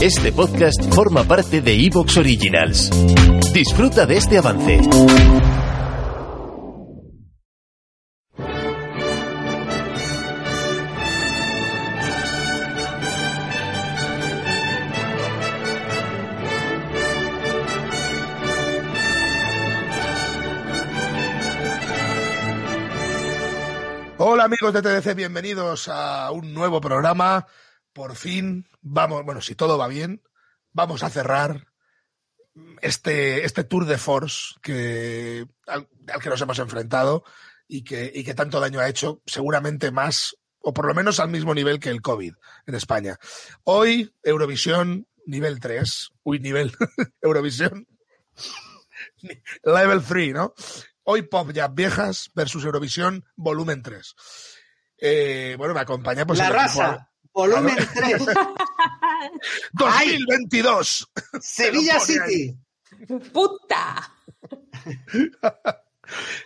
Este podcast forma parte de Evox Originals. Disfruta de este avance. Hola amigos de TDC, bienvenidos a un nuevo programa. Por fin, vamos, bueno, si todo va bien, vamos a cerrar este, este tour de force que, al, al que nos hemos enfrentado y que, y que tanto daño ha hecho, seguramente más, o por lo menos al mismo nivel que el COVID en España. Hoy, Eurovisión nivel 3. Uy, nivel. Eurovisión. Level 3, ¿no? Hoy Pop Jazz Viejas versus Eurovisión volumen 3. Eh, bueno, me acompaña pues La raza, volumen 3, 2022. Sevilla City. ¡Puta!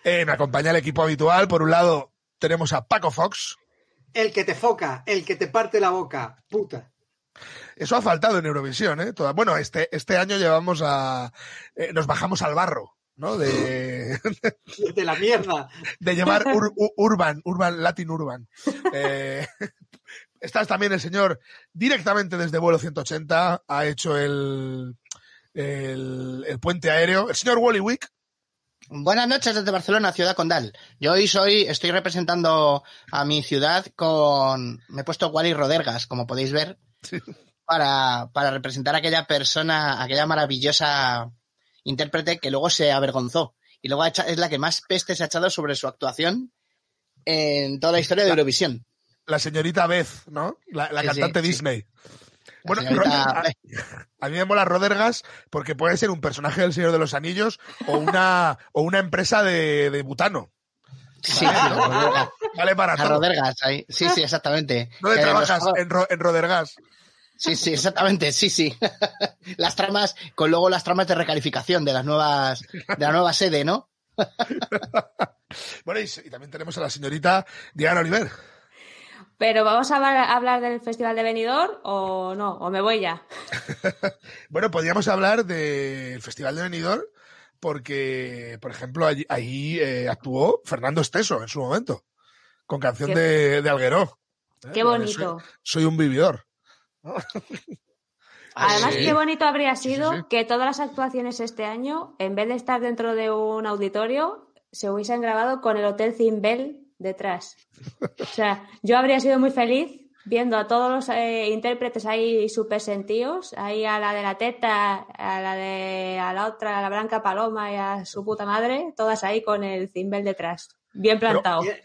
Eh, me acompaña el equipo habitual. Por un lado, tenemos a Paco Fox. El que te foca, el que te parte la boca, puta. Eso ha faltado en Eurovisión, ¿eh? Toda- bueno, este, este año llevamos a. eh, nos bajamos al barro, ¿no? De, De la mierda. de llevar ur- urban, urban, Latin urban. Eh, estás también el señor directamente desde vuelo 180, ha hecho el, el, el puente aéreo. El señor Wally Wick. Buenas noches desde Barcelona, ciudad condal. Yo hoy soy, estoy representando a mi ciudad con, me he puesto Wally Rodergas, como podéis ver, para, para representar a aquella persona, aquella maravillosa intérprete que luego se avergonzó y luego es la que más peste se ha echado sobre su actuación en toda la historia de Eurovisión. La señorita Beth, ¿no? La, la Sí, sí, cantante sí. Disney. Bueno, señorita- a, a mí me mola Rodergas porque puede ser un personaje del Señor de los Anillos o una, o una empresa de, de butano. Sí, la Rodergas. Vale para todo. Rodergas, ahí. Sí, sí, exactamente. ¿Dónde Eh, trabajas? En, Ro- en Rodergas. Sí, sí, exactamente, sí, sí. las tramas, con luego las tramas de recalificación de las nuevas, de la nueva sede, ¿no? Bueno, y, y también tenemos a la señorita Diana Oliver. ¿Pero vamos a hablar, del Festival de Benidorm o no? ¿O me voy ya? Bueno, podríamos hablar del Festival de Benidorm porque, por ejemplo, allí, ahí eh, actuó Fernando Esteso en su momento, con canción Qué- de, de Algueró. ¿Eh? Qué bonito. Soy, soy un vividor. Además, sí. qué bonito habría sí, sido sí. que todas las actuaciones este año, en vez de estar dentro de un auditorio, se hubiesen grabado con el Hotel Zimbel detrás. O sea, yo habría sido muy feliz viendo a todos los eh, intérpretes ahí súper sentidos, ahí a la de la teta, a la de a la otra, a la Blanca Paloma y a su puta madre, todas ahí con el Zimbel detrás. Bien plantado. Pero-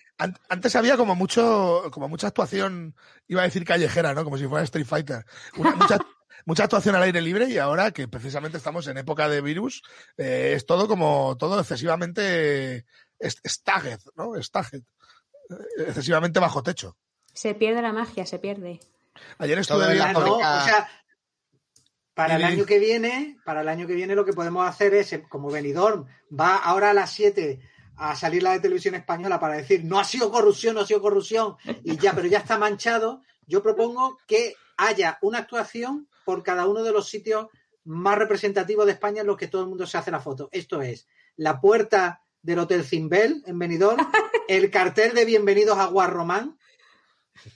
Antes había como mucho, como mucha actuación, iba a decir callejera, ¿no? Como si fuera Street Fighter. Una- mucha, mucha actuación al aire libre y ahora que precisamente estamos en época de virus, eh, es todo como, todo excesivamente staged, ¿no? Staged. Excesivamente bajo techo. Se pierde la magia, se pierde. Ayer estuve Ah, viendo... no, o sea, para el año que viene, para el año que viene lo que podemos hacer es, como Benidorm va ahora a las 7 a salir la de televisión española para decir no ha sido corrupción, no ha sido corrupción, y ya, pero ya está manchado, yo propongo que haya una actuación por cada uno de los sitios más representativos de España en los que todo el mundo se hace la foto. Esto es la puerta del Hotel Zimbel en Benidorm, el cartel de bienvenidos a Guarromán,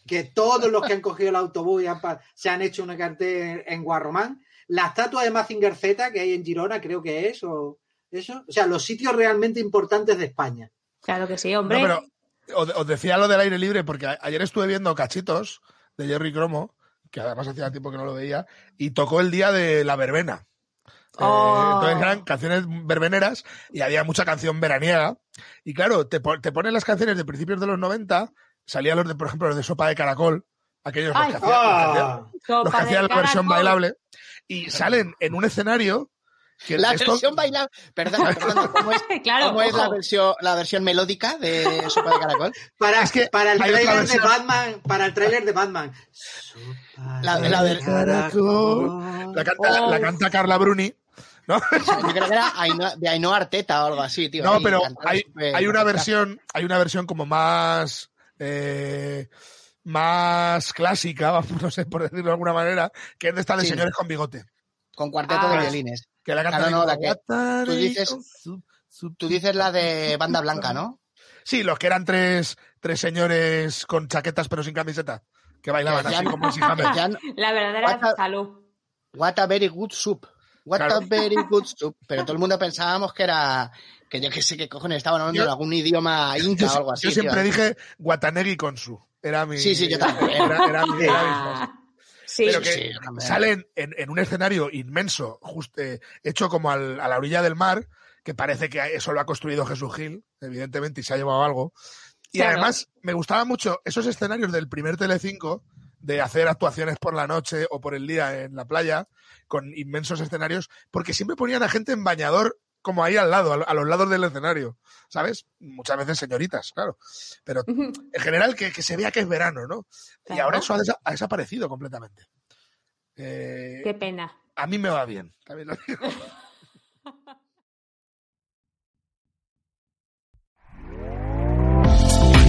que todos los que han cogido el autobús y han se han hecho una cartel en Guarromán, la estatua de Mazinger Z que hay en Girona, creo que es, o eso, o sea, los sitios realmente importantes de España. Claro que sí, No, hombre. pero os, decía lo del aire libre porque ayer estuve viendo cachitos de Jerry Cromo, que además hacía tiempo que no lo veía, y tocó el día de la verbena. Eh, Oh. entonces eran canciones verbeneras y había mucha canción veraniega. Y claro, te, te ponen las canciones de principios de los 90, salían los de, por ejemplo, los de Sopa de Caracol, aquellos los Ay. que hacían, los que hacían- Ah, los que Sopa de hacían la versión bailable, y salen en un escenario que La esto- versión bailable. Perdón, perdón, ¿cómo es, Claro, cómo es la versión, la versión melódica de Sopa de Caracol? para, Es que para el trailer de. Batman, para el trailer de Batman. La- la del caracol. La canta, Oh. la canta Carla Bruni, ¿no? Yo creo que era Ainhoa- de Ainhoa Arteta o algo así, tío. No, ahí, pero hay, hay una versión, hay una versión como más eh, más clásica, no sé por decirlo de alguna manera, que es de esta de Sí. señores con bigote. Con cuarteto de Ah. violines. Que la canta Claro, no, tipo, la que- "Guataré tú dices- Tú dices la de banda blanca, ¿no? Sí, los que eran tres, tres señores con chaquetas pero sin camiseta, que bailaban así como. Decían, La verdadera What a- salud. What a very good soup. What Claro. a very good soup. Pero todo el mundo pensábamos que era. Que yo que sé qué cojones estaban hablando Yo- de algún idioma Yo, inca o algo así. yo tío. siempre dije Guatanegui con su. Era mi. Sí, sí, yo también. Era, era mi- era mi frase. Ah, sí, Pero sí, que sí, salen en, en un escenario inmenso, just- eh, hecho como al- a la orilla del mar, que parece que eso lo ha construido Jesús Gil, evidentemente, y se ha llevado algo. Y Claro. además me gustaban mucho esos escenarios del primer Telecinco de hacer actuaciones por la noche o por el día en la playa, con inmensos escenarios, porque siempre ponían a gente en bañador como ahí al lado, a, lo- a los lados del escenario, ¿sabes? Muchas veces señoritas, claro. Pero en general que, que se vea que es verano, ¿no? Y ahora eso ha, desa- ha desaparecido completamente. Eh, Qué pena. a mí me va bien. también lo digo.